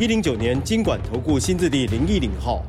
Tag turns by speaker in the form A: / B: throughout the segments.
A: 一零九年金管投顾新字第零一零号。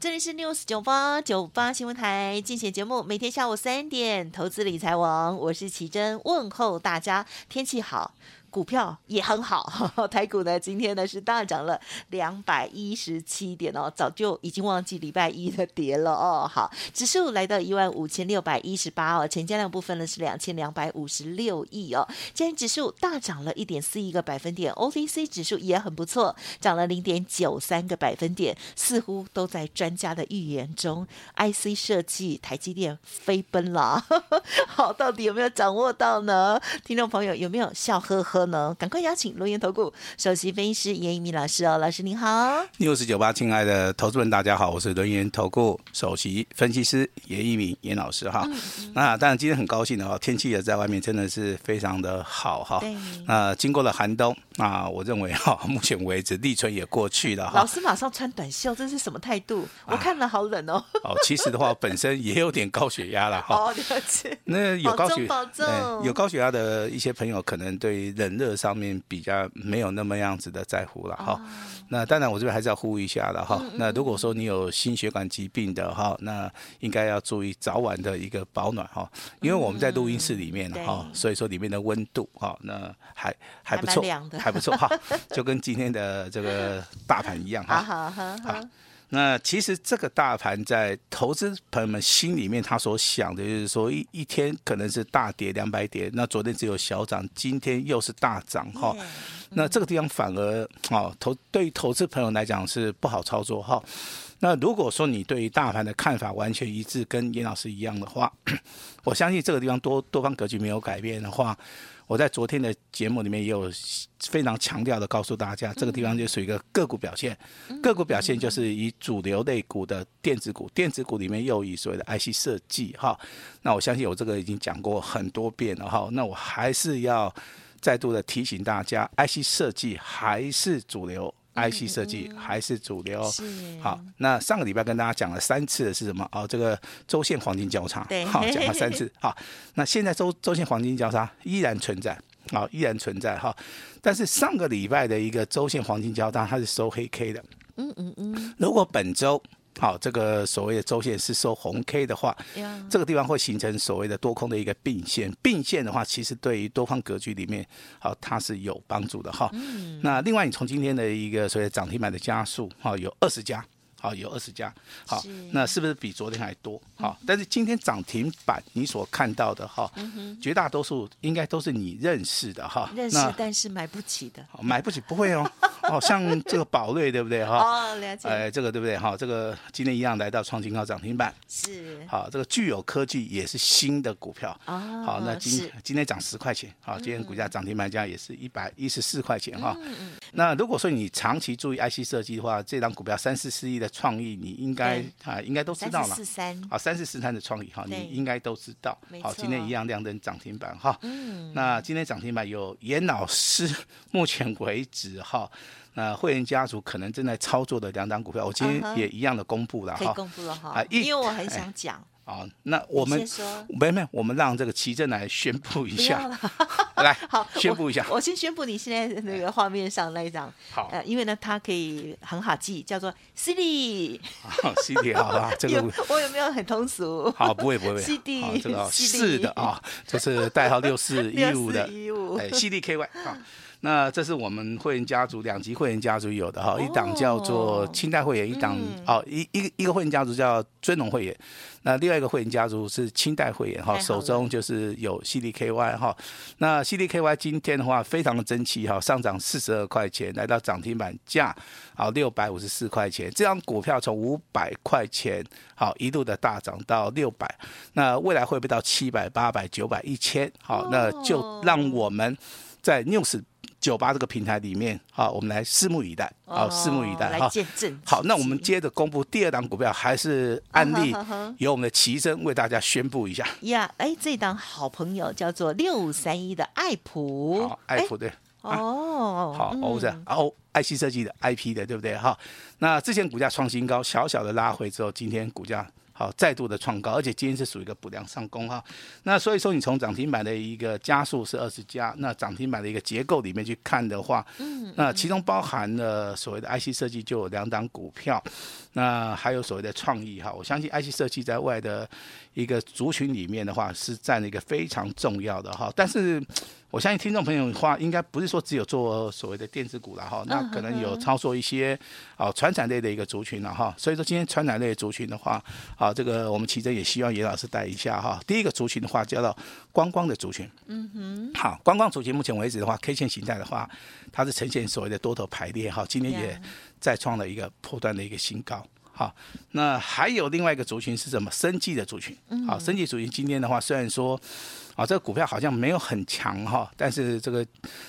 B: 这里是 News 九八九八新闻台，竞选节目，每天下午三点，投资理财王，我是奇珍，问候大家，天气好。股票也很好，台股呢今天呢是大涨了两百一十七点哦，早就已经忘记礼拜一的跌了哦。好，指数来到一万五千六百一十八哦，成交量部分呢是两千两百五十六亿哦。今天指数大涨了一点四一个百分点，OTC 指数也很不错，涨了零点九三个百分点，似乎都在专家的预言中，IC 设计台积电飞奔了。好，到底有没有掌握到呢？听众朋友有没有笑呵呵？呢，赶快邀请轮岩投顾首席分析师严一敏老师哦，老师您好。
C: 六四九八，亲爱的投资人，大家好，我是轮岩投顾首席分析师严一敏严老师哈。嗯嗯、那当然今天很高兴的哦，天气也在外面真的是非常的好哈。对。那经过了寒冬，那我认为哈，目前为止立春也过去了哈。
B: 老师马上穿短袖，这是什么态度？我看了好冷哦。
C: 哦，其实的话，本身也有点高血压了哈。
B: 哦，了解。
C: 那有高血
B: 保重保重，
C: 有高血压的一些朋友，可能对冷。热上面比较没有那么样子的在乎了哈，哦、那当然我这边还是要呼吁一下的哈。嗯嗯、那如果说你有心血管疾病的哈，那应该要注意早晚的一个保暖哈，因为我们在录音室里面哈，嗯、所以说里面的温度哈，那还还不错，还，还不错哈，就跟今天的这个大盘一样哈。好好好。那其实这个大盘在投资朋友们心里面，他所想的就是说一一天可能是大跌两百点，那昨天只有小涨，今天又是大涨哈。那这个地方反而啊投对于投资朋友来讲是不好操作哈。那如果说你对于大盘的看法完全一致，跟严老师一样的话，我相信这个地方多多方格局没有改变的话。我在昨天的节目里面也有非常强调的告诉大家，这个地方就属于一个个股表现，个股表现就是以主流类股的电子股，电子股里面又以所谓的 IC 设计哈，那我相信我这个已经讲过很多遍了哈，那我还是要再度的提醒大家，IC 设计还是主流。IC 设计还是主流，嗯、好。那上个礼拜跟大家讲了三次的是什么？哦，这个周线黄金交叉，好，讲了三次。好，那现在周周线黄金交叉依然存在，好，依然存在哈。但是上个礼拜的一个周线黄金交叉，它是收黑 K 的。嗯嗯嗯。如果本周好，这个所谓的周线是收红 K 的话.这个地方会形成所谓的多空的一个并线。并线的话，其实对于多方格局里面，好，它是有帮助的哈。Mm. 那另外，你从今天的一个所谓涨停板的加速，哈，有二十家。好，有二十家，好，是那是不是比昨天还多？好，但是今天涨停板你所看到的哈，嗯、绝大多数应该都是你认识的哈，认识但是买不起的，买不起不会哦，哦，像这个宝瑞对不对哈？哦，了解。哎，这个对不对哈？这个今天一样来到创新高涨停板，是。好，这个具有科技也是新的股票，哦，好，那今今天涨十块钱，好，今天股价涨停板价也是一百一十四块钱哈。那如果说你长期注意 IC 设计的话，这张股票三四四亿的。创意你应该啊应该都知道了，四三四四三的创意哈，你应该都知道。好，今天一样亮灯涨停板哈。嗯。那今天涨停板有严老师，目前为止哈，那会员家族可能正在操作的两档股票，我今天也一样的公布了哈。公布了哈。啊，因为我很想讲。哦，那我们没没，我们让这个奇正来宣布一下，来，好，宣布一下。
B: 我先宣布你现在那个画面上那一张，好，呃，因为呢，它可以很好记，叫做 CD。
C: 好，CD，好吧，这个
B: 我有没有很通俗？
C: 好，不会不会，CD，这个 是的啊，就是代号六四一五的，哎，CDKY 啊。那这是我们会员家族两级会员家族有的哈，一档叫做清代会员，一档哦一一个一个会员家族叫尊龙会员，那另外一个会员家族是清代会员哈，手中就是有 CDKY 哈，那 CDKY 今天的话非常的争气哈，上涨四十二块钱，来到涨停板价好六百五十四块钱，这张股票从五百块钱好一路的大涨到六百，那未来会不会到七百、八百、九百、一千？好，那就让我们在 News。九八这个平台里面，好，我们来拭目以待，好，拭目以待，
B: 来见证。
C: 好，那我们接着公布第二档股票，还是案例，由我们的奇珍为大家宣布一下。
B: 呀，哎，这档好朋友叫做六五三一的爱普，
C: 好，爱普对，
B: 哦，
C: 好，哦是，然后 IC 设计的 IP 的，对不对？哈，那之前股价创新高，小小的拉回之后，今天股价。好，再度的创高，而且今天是属于一个补量上攻哈。那所以说，你从涨停板的一个加速是二十家，那涨停板的一个结构里面去看的话，嗯，那其中包含了所谓的 IC 设计就有两档股票，那还有所谓的创意哈。我相信 IC 设计在外的一个族群里面的话，是占了一个非常重要的哈。但是。我相信听众朋友的话，应该不是说只有做所谓的电子股了哈，那可能有操作一些啊传产类的一个族群了哈。所以说今天传产类的族群的话，啊这个我们其实也希望严老师带一下哈。第一个族群的话叫做观光的族群，嗯哼，好，观光族群目前为止的话，K 线形态的话，它是呈现所谓的多头排列哈，今天也再创了一个破断的一个新高。好，那还有另外一个族群是什么？生计的族群，好，生计族群今天的话，虽然说。啊，这个股票好像没有很强哈，但是这个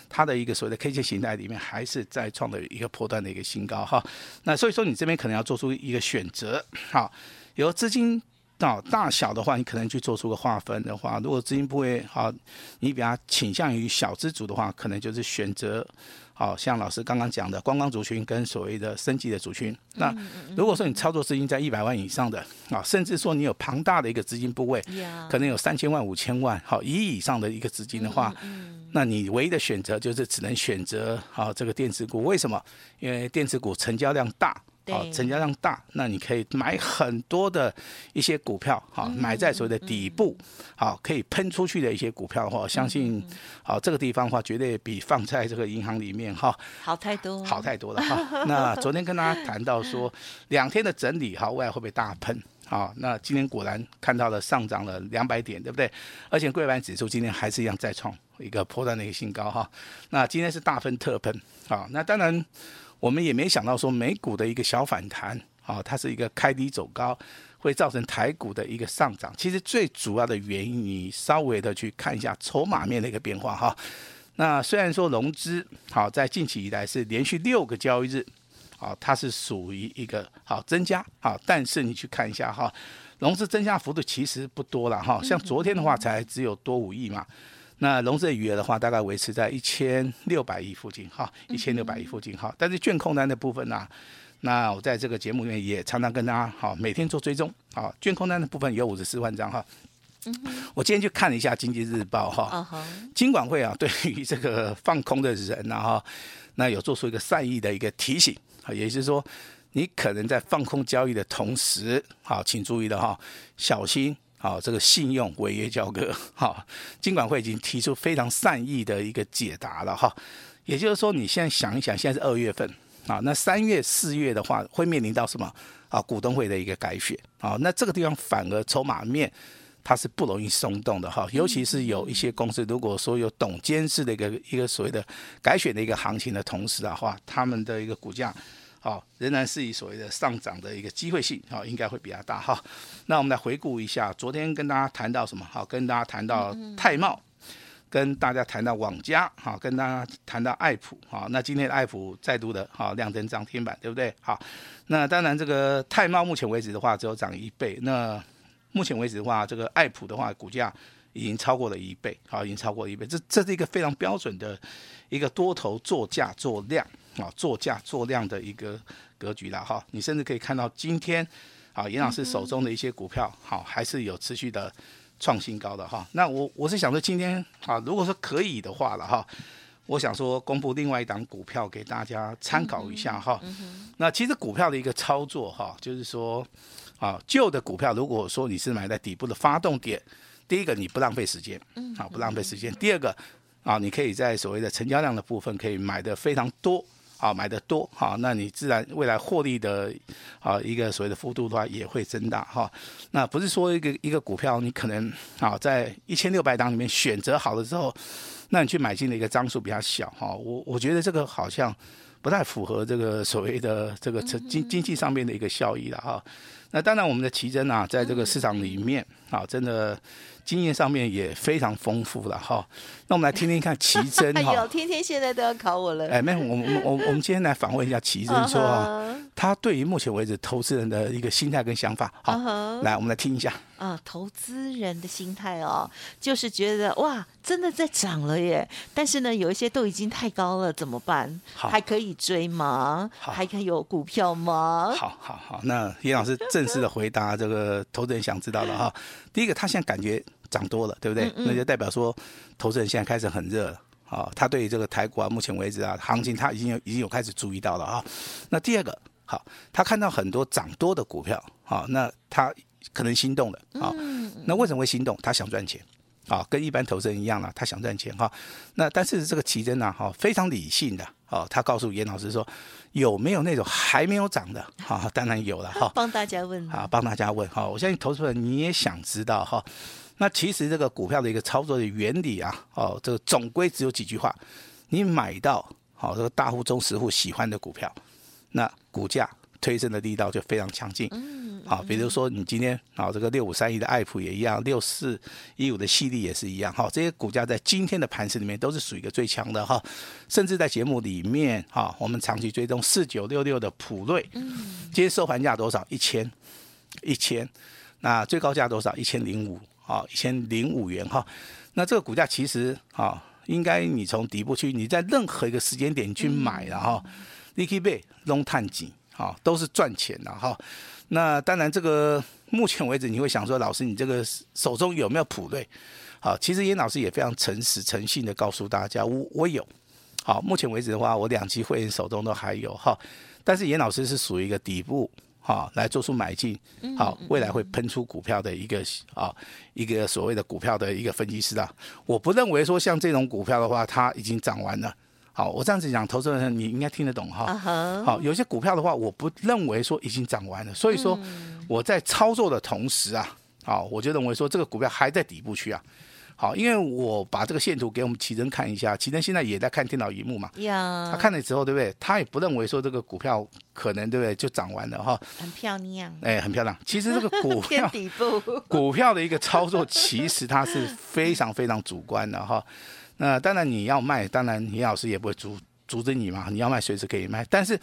C: 它的一个所谓的 K 线形态里面还是在创的一个破断的一个新高哈。那所以说你这边可能要做出一个选择，哈，由资金到大小的话，你可能去做出个划分的话，如果资金部位好，你比较倾向于小资族的话，可能就是选择。好像老师刚刚讲的观光族群跟所谓的升级的族群，那如果说你操作资金在一百万以上的啊，甚至说你有庞大的一个资金部位，可能有三千万、五千万，好一亿以上的一个资金的话，那你唯一的选择就是只能选择好这个电子股。为什么？因为电子股成交量大。好，成交量大，那你可以买很多的一些股票，好，买在所谓的底部，好，可以喷出去的一些股票的话，相信，好，这个地方的话，绝对比放在这个银行里面哈
B: 好太多，
C: 好太多了哈。那昨天跟大家谈到说，两天的整理，哈，未来会不会大喷？好，那今天果然看到了上涨了两百点，对不对？而且柜板指数今天还是一样再创一个破断的一个新高哈。那今天是大喷特喷，好，那当然。我们也没想到说美股的一个小反弹，啊，它是一个开低走高，会造成台股的一个上涨。其实最主要的原因，你稍微的去看一下筹码面的一个变化哈。那虽然说融资好在近期以来是连续六个交易日，啊，它是属于一个好增加，好，但是你去看一下哈，融资增加幅度其实不多了哈，像昨天的话才只有多五亿嘛。那融资的余额的话，大概维持在一千六百亿附近，哈，一千六百亿附近，哈。但是券空单的部分呢、啊，那我在这个节目里面也常常跟大家，好，每天做追踪，好，券空单的部分有五十四万张，哈。我今天去看了一下《经济日报》，哈，金管会啊，对于这个放空的人啊，哈，那有做出一个善意的一个提醒，啊，也就是说，你可能在放空交易的同时，好，请注意的哈，小心。好，这个信用违约交割，好，金管会已经提出非常善意的一个解答了哈。也就是说，你现在想一想，现在是二月份啊，那三月、四月的话，会面临到什么啊？股东会的一个改选啊，那这个地方反而筹码面它是不容易松动的哈。尤其是有一些公司，如果说有董监事的一个一个所谓的改选的一个行情的同时的话，他们的一个股价。好，仍然是以所谓的上涨的一个机会性，好，应该会比较大哈。那我们来回顾一下，昨天跟大家谈到什么？好，跟大家谈到泰茂，跟大家谈到网家，好，跟大家谈到爱普，好，那今天的爱普再度的好亮灯涨停板，对不对？好，那当然这个泰茂目前为止的话只有涨一倍，那目前为止的话，这个爱普的话股价已经超过了一倍，好，已经超过了一倍，这这是一个非常标准的一个多头做价做量。啊，做价做量的一个格局了哈，你甚至可以看到今天啊，严老师手中的一些股票，好还是有持续的创新高的哈。那我我是想说，今天啊，如果说可以的话了哈，我想说公布另外一档股票给大家参考一下哈。那其实股票的一个操作哈，就是说啊，旧的股票如果说你是买在底部的发动点，第一个你不浪费时间，啊不浪费时间。第二个啊，你可以在所谓的成交量的部分可以买的非常多。好，买的多，啊，那你自然未来获利的，啊，一个所谓的幅度的话也会增大，哈。那不是说一个一个股票你可能啊在一千六百档里面选择好了之后，那你去买进的一个张数比较小，哈。我我觉得这个好像不太符合这个所谓的这个经经济上面的一个效益了哈。那当然，我们的奇珍啊，在这个市场里面啊，真的。经验上面也非常丰富了哈，那我们来听听看奇珍 哈。
B: 有天天现在都要考我了。
C: 哎，没有，我们我我们今天来访问一下奇珍，说啊，他对于目前为止投资人的一个心态跟想法。好，来我们来听一下。
B: 啊，投资人的心态哦，就是觉得哇，真的在涨了耶。但是呢，有一些都已经太高了，怎么办？还可以追吗？还可以有股票吗？
C: 好好好，那严老师正式的回答这个投资人想知道了哈。第一个，他现在感觉。涨多了，对不对？那就代表说，投资人现在开始很热了啊。他对于这个台股啊，目前为止啊，行情他已经有已经有开始注意到了啊。那第二个，好，他看到很多涨多的股票，好，那他可能心动了啊。那为什么会心动？他想赚钱啊，跟一般投资人一样了，他想赚钱哈。那但是这个奇珍呢，哈，非常理性的哦，他告诉严老师说，有没有那种还没有涨的？哈，当然有了哈。
B: 帮大家问
C: 啊，帮大家问哈。我相信投资人你也想知道哈。那其实这个股票的一个操作的原理啊，哦，这个总归只有几句话：你买到好这个大户、中实户喜欢的股票，那股价推升的力道就非常强劲。嗯，好，比如说你今天啊，这个六五三一的爱普也一样，六四一五的矽力也是一样。哈，这些股价在今天的盘势里面都是属于一个最强的哈。甚至在节目里面哈，我们长期追踪四九六六的普瑞，嗯，今天收盘价多少？一千，一千，那最高价多少？一千零五。啊，一千零五元哈，那这个股价其实啊，应该你从底部去，你在任何一个时间点去买了哈，你可以被弄探底啊，都是赚钱的哈。那当然，这个目前为止你会想说，老师你这个手中有没有普瑞？好，其实严老师也非常诚实诚信的告诉大家，我我有。好，目前为止的话，我两期会员手中都还有哈，但是严老师是属于一个底部。哈，来做出买进，好，未来会喷出股票的一个啊，一个所谓的股票的一个分析师啊，我不认为说像这种股票的话，它已经涨完了。好，我这样子讲，投资人你应该听得懂哈。好，有些股票的话，我不认为说已经涨完了，所以说我在操作的同时啊，好，我就认为说这个股票还在底部区啊。好，因为我把这个线图给我们奇珍看一下，奇珍现在也在看电脑荧幕嘛。呀。他看了之后，对不对？他也不认为说这个股票可能对不对就涨完了哈。
B: 很漂亮。
C: 哎，很漂亮。其实这个股 票
B: 底部
C: 股票的一个操作，其实它是非常非常主观的哈。那当然你要卖，当然李老师也不会阻阻止你嘛。你要卖随时可以卖，但是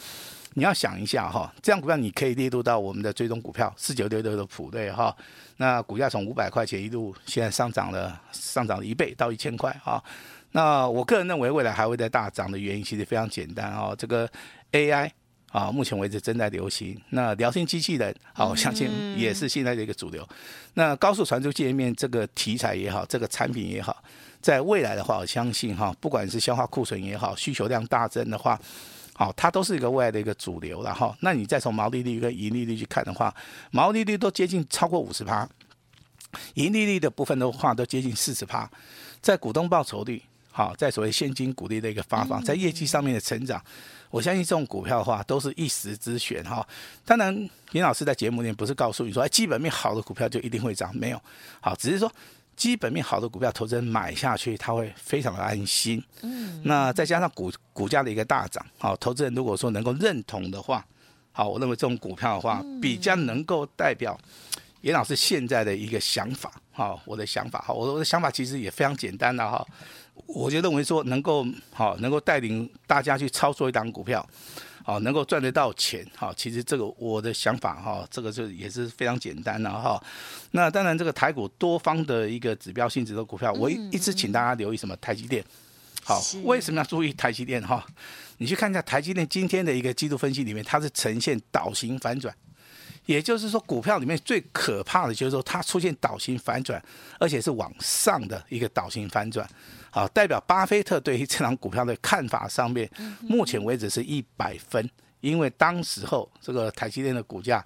C: 你要想一下哈，这样股票你可以列入到我们的追踪股票四九六六的普瑞哈。那股价从五百块钱一路现在上涨了，上涨了一倍到一千块啊！那我个人认为未来还会再大涨的原因其实非常简单哦，这个 AI 啊，目前为止正在流行。那聊天机器人啊，我相信也是现在的一个主流。那高速传输界面这个题材也好，这个产品也好，在未来的话，我相信哈，不管是消化库存也好，需求量大增的话。好，它都是一个未来的一个主流了哈。那你再从毛利率跟盈利率去看的话，毛利率都接近超过五十趴，盈利率的部分的话都接近四十趴。在股东报酬率，好，在所谓现金股利的一个发放，在业绩上面的成长，我相信这种股票的话都是一时之选哈。当然，严老师在节目里面不是告诉你说，哎，基本面好的股票就一定会涨，没有，好，只是说。基本面好的股票，投资人买下去，他会非常的安心。嗯，那再加上股股价的一个大涨，好，投资人如果说能够认同的话，好，我认为这种股票的话，比较能够代表严老师现在的一个想法。好，我的想法，好，我的想法其实也非常简单的哈，我就认为说能够好，能够带领大家去操作一档股票。好，能够赚得到钱，好，其实这个我的想法哈，这个就也是非常简单的哈。那当然，这个台股多方的一个指标性质的股票，我一一直请大家留意什么台积电。好，为什么要注意台积电哈？你去看一下台积电今天的一个季度分析里面，它是呈现倒型反转，也就是说，股票里面最可怕的就是说它出现倒型反转，而且是往上的一个倒型反转。好，代表巴菲特对于这档股票的看法上面，目前为止是一百分，因为当时候这个台积电的股价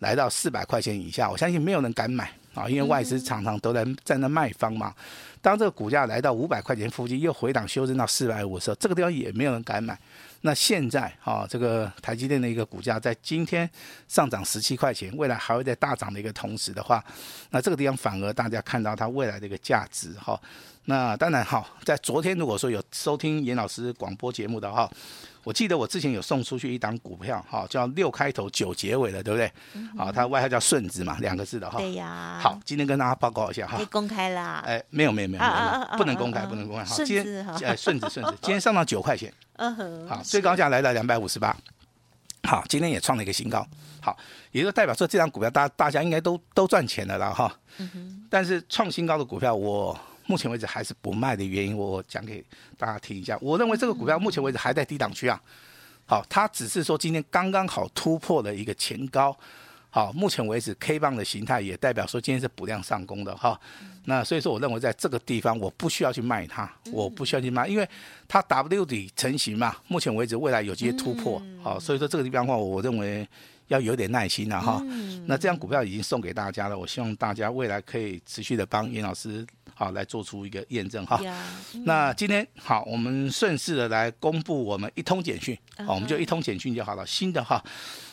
C: 来到四百块钱以下，我相信没有人敢买啊，因为外资常常都在在那卖方嘛。当这个股价来到五百块钱附近，又回档修正到四百五的时候，这个地方也没有人敢买。那现在啊，这个台积电的一个股价在今天上涨十七块钱，未来还会在大涨的一个同时的话，那这个地方反而大家看到它未来的一个价值哈。那当然哈，在昨天如果说有收听严老师广播节目的话，我记得我之前有送出去一档股票，哈，叫六开头九结尾的，对不对？好，它外号叫顺子嘛，两个字的哈。
B: 对呀。
C: 好，今天跟大家报告一下哈。
B: 可以公开啦。
C: 哎，没有没有没有没有，不能公开不能公开。好，今天哎顺子顺子，今天上到九块钱。嗯哼。好，最高价来到两百五十八。好，今天也创了一个新高。好，也就代表说这张股票大大家应该都都赚钱了啦哈。嗯哼。但是创新高的股票我。目前为止还是不卖的原因，我讲给大家听一下。我认为这个股票目前为止还在低档区啊，好，它只是说今天刚刚好突破了一个前高，好，目前为止 K 棒的形态也代表说今天是补量上攻的哈。那所以说，我认为在这个地方我不需要去卖它，我不需要去卖，因为它 W 底成型嘛。目前为止未来有机会突破，好，所以说这个地方的话，我认为要有点耐心了哈。那这样股票已经送给大家了，我希望大家未来可以持续的帮严老师。好，来做出一个验证哈。那今天好，我们顺势的来公布我们一通简讯，好，我们就一通简讯就好了。新的哈，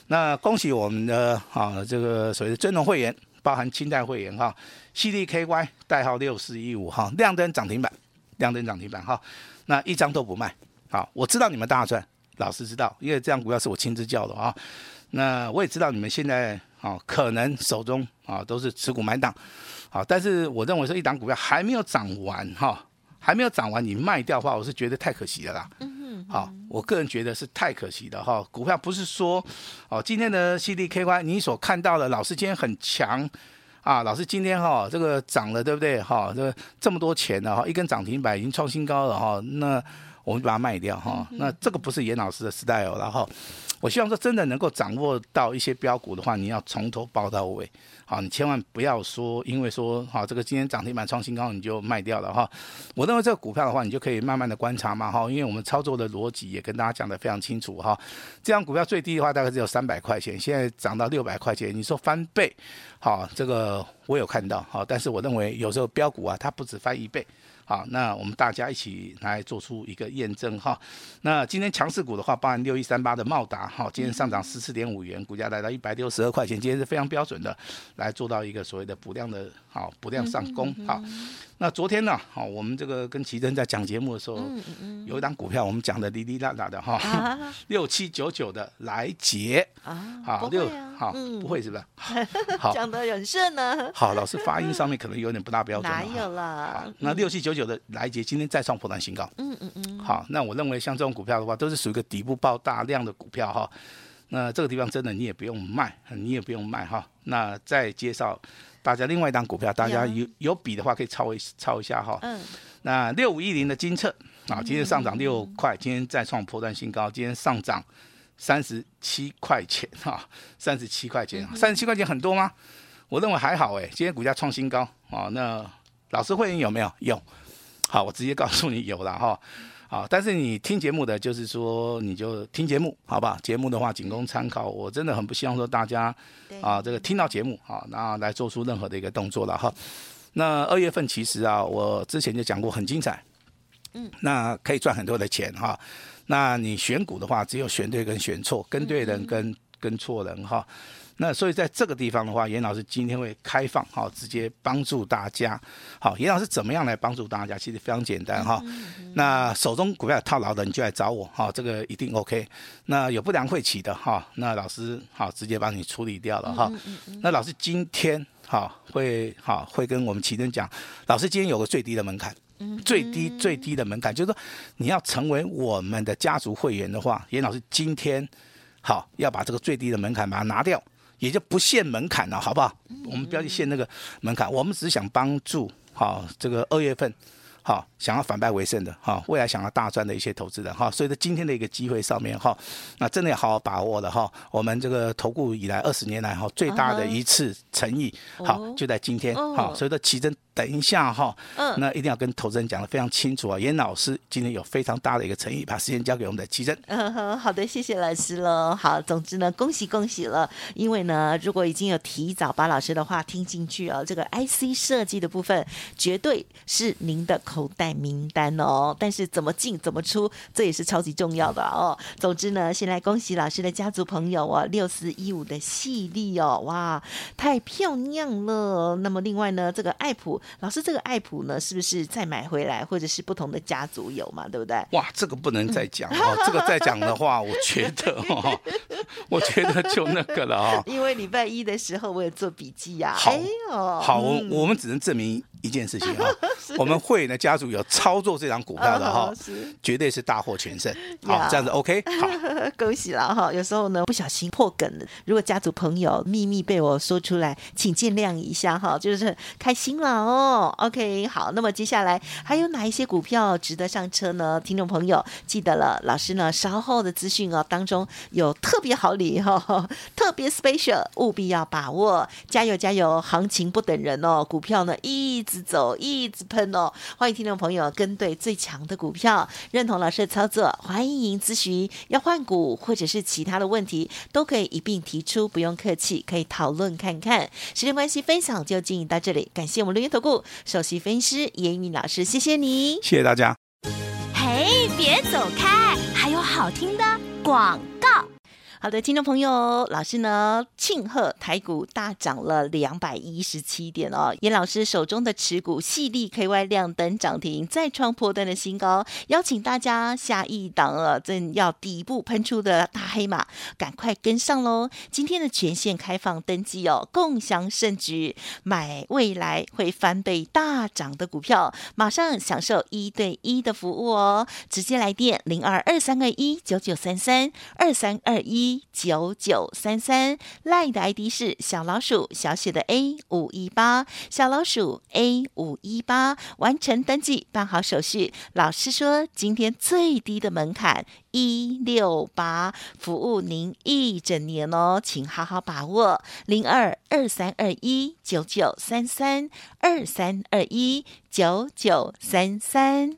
C: 那恭喜我们的啊这个所谓的尊荣会员，包含清代会员哈，CDKY 代号六四一五哈，亮灯涨停板，亮灯涨停板哈，那一张都不卖。好，我知道你们大赚，老师知道，因为这样股票是我亲自叫的啊。那我也知道你们现在啊，可能手中啊都是持股满档。好，但是我认为说一档股票还没有涨完哈，还没有涨完，你卖掉的话，我是觉得太可惜了啦。嗯哼。好，我个人觉得是太可惜的哈。股票不是说哦，今天的 CDKY 你所看到的，老师今天很强啊，老师今天哈这个涨了，对不对？哈，这这么多钱了哈，一根涨停板已经创新高了哈，那我们把它卖掉哈。那这个不是严老师的 style，然后我希望说真的能够掌握到一些标股的话，你要从头抱到尾。好，你千万不要说，因为说好这个今天涨停板创新高，你就卖掉了哈。我认为这个股票的话，你就可以慢慢的观察嘛哈，因为我们操作的逻辑也跟大家讲的非常清楚哈。这样股票最低的话大概只有三百块钱，现在涨到六百块钱，你说翻倍，好，这个我有看到好，但是我认为有时候标股啊，它不止翻一倍。好，那我们大家一起来做出一个验证哈。那今天强势股的话，包含六一三八的茂达哈，今天上涨十四点五元，股价来到一百六十二块钱，今天是非常标准的来做到一个所谓的补量的，好不量上攻好。那昨天呢，好，我们这个跟奇珍在讲节目的时候，有一档股票我们讲的哩哩啦啦的哈，六七九九的来捷啊，好六好不会是不是？
B: 好 讲的很顺呢。
C: 好，老师发音上面可能有点不大标准。
B: 哪有啦？
C: 那六七九九的来捷今天再创破断新高。嗯嗯嗯。好，那我认为像这种股票的话，都是属于一个底部爆大量的股票哈。那这个地方真的你也不用卖，你也不用卖哈。那再介绍。大家另外一档股票，大家有有比的话可以抄一抄一下哈。嗯。那六五一零的金策啊，今天上涨六块，今天再创破断新高，今天上涨三十七块钱哈，三十七块钱，三十七块钱很多吗？我认为还好哎，今天股价创新高啊。那老师会员有没有？有。好，我直接告诉你有了哈。好，但是你听节目的，就是说你就听节目，好吧？节目的话仅供参考。我真的很不希望说大家啊，这个听到节目啊，那来做出任何的一个动作了哈。那二月份其实啊，我之前就讲过很精彩，嗯，那可以赚很多的钱哈。那你选股的话，只有选对跟选错，跟对人跟跟错人哈。那所以在这个地方的话，严老师今天会开放，好，直接帮助大家。好，严老师怎么样来帮助大家？其实非常简单哈。那手中股票套牢的，你就来找我，哈，这个一定 OK。那有不良会起的，哈，那老师好直接帮你处理掉了哈。那老师今天好会好会跟我们奇珍讲，老师今天有个最低的门槛，最低最低的门槛，就是说你要成为我们的家族会员的话，严老师今天好要把这个最低的门槛把它拿掉。也就不限门槛了，好不好？我们不要去限那个门槛，我们只是想帮助好这个二月份好想要反败为胜的哈，未来想要大赚的一些投资人哈。所以在今天的一个机会上面哈，那真的要好好把握了哈。我们这个投顾以来二十年来哈最大的一次诚意，好就在今天好。所以说奇珍。等一下哈，嗯，那一定要跟投资人讲的非常清楚啊。严老师今天有非常大的一个诚意，把时间交给我们的奇珍。
B: 嗯哼，好的，谢谢老师喽。好，总之呢，恭喜恭喜了，因为呢，如果已经有提早把老师的话听进去啊，这个 IC 设计的部分绝对是您的口袋名单哦。但是怎么进怎么出，这也是超级重要的哦。总之呢，先来恭喜老师的家族朋友哦，六四一五的细粒哦，哇，太漂亮了。那么另外呢，这个爱普。老师，这个爱普呢，是不是再买回来，或者是不同的家族有嘛？对不对？
C: 哇，这个不能再讲哦，这个再讲的话，我觉得哦，我觉得就那个了啊。
B: 因为礼拜一的时候，我有做笔记呀。
C: 好，好，我我们只能证明。一件事情哈，我们会员的家族有操作这张股票的哈，绝对是大获全胜。好，这样子 OK，好，
B: 恭喜了哈。有时候呢，不小心破梗了，如果家族朋友秘密被我说出来，请见谅一下哈，就是开心了哦。OK，好，那么接下来还有哪一些股票值得上车呢？听众朋友记得了，老师呢稍后的资讯哦当中有特别好礼哈，特别 special，务必要把握，加油加油，行情不等人哦，股票呢一直。走，一直喷哦！欢迎听众朋友跟对最强的股票，认同老师的操作，欢迎咨询要换股或者是其他的问题，都可以一并提出，不用客气，可以讨论看看。时间关系，分享就进行到这里，感谢我们录音投顾首席分析师严明老师，谢谢你，
C: 谢谢大家。
D: 嘿，别走开，还有好听的广告。
B: 好的，听众朋友，老师呢庆贺台股大涨了两百一十七点哦。严老师手中的持股细力 KY 亮灯涨停，再创波段的新高，邀请大家下一档了，正要底部喷出的大黑马，赶快跟上喽！今天的全线开放登记哦，共享盛举，买未来会翻倍大涨的股票，马上享受一对一的服务哦！直接来电零二二三二一九九三三二三二一。九九三三，LINE 的 ID 是小老鼠小写的 A 五一八，小老鼠 A 五一八，完成登记，办好手续。老师说，今天最低的门槛一六八，服务您一整年哦，请好好把握。零二二三二一九九三三二三二一九九三三。